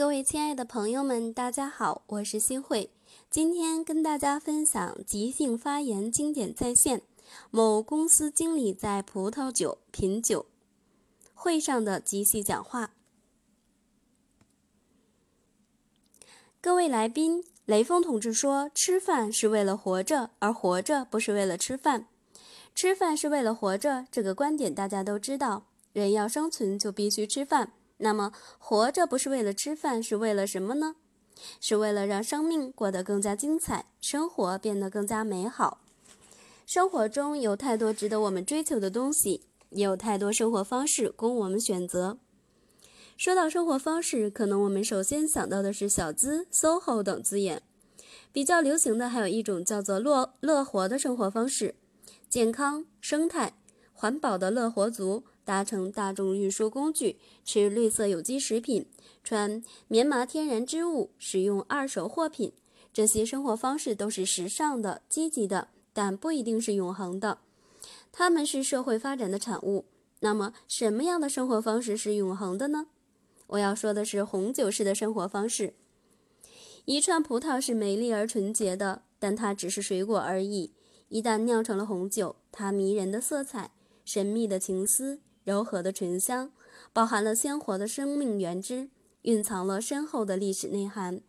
各位亲爱的朋友们，大家好，我是新慧。今天跟大家分享即兴发言经典再现。某公司经理在葡萄酒品酒会上的即兴讲话。各位来宾，雷锋同志说：“吃饭是为了活着，而活着不是为了吃饭。吃饭是为了活着，这个观点大家都知道。人要生存，就必须吃饭。”那么，活着不是为了吃饭，是为了什么呢？是为了让生命过得更加精彩，生活变得更加美好。生活中有太多值得我们追求的东西，也有太多生活方式供我们选择。说到生活方式，可能我们首先想到的是小资、SOHO 等字眼。比较流行的还有一种叫做“乐乐活”的生活方式，健康、生态、环保的乐活族。搭乘大众运输工具，吃绿色有机食品，穿棉麻天然织物，使用二手货品，这些生活方式都是时尚的、积极的，但不一定是永恒的。它们是社会发展的产物。那么，什么样的生活方式是永恒的呢？我要说的是红酒式的生活方式。一串葡萄是美丽而纯洁的，但它只是水果而已。一旦酿成了红酒，它迷人的色彩，神秘的情思。柔和的醇香，包含了鲜活的生命原汁，蕴藏了深厚的历史内涵。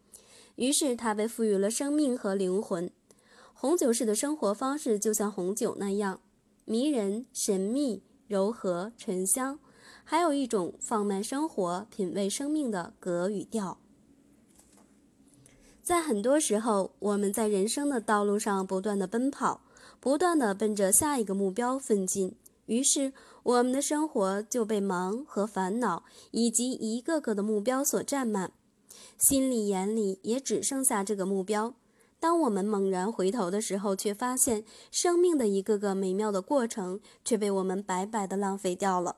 于是，它被赋予了生命和灵魂。红酒式的生活方式就像红酒那样迷人、神秘、柔和、醇香，还有一种放慢生活、品味生命的格语调。在很多时候，我们在人生的道路上不断的奔跑，不断的奔着下一个目标奋进。于是，我们的生活就被忙和烦恼以及一个个的目标所占满，心里眼里也只剩下这个目标。当我们猛然回头的时候，却发现生命的一个个美妙的过程却被我们白白的浪费掉了，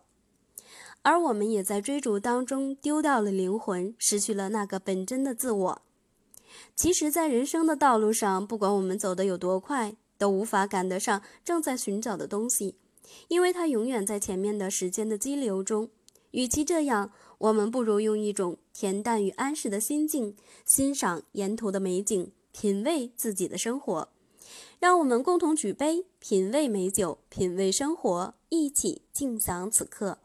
而我们也在追逐当中丢掉了灵魂，失去了那个本真的自我。其实，在人生的道路上，不管我们走得有多快，都无法赶得上正在寻找的东西。因为它永远在前面的时间的激流中，与其这样，我们不如用一种恬淡与安适的心境，欣赏沿途的美景，品味自己的生活。让我们共同举杯，品味美酒，品味生活，一起静享此刻。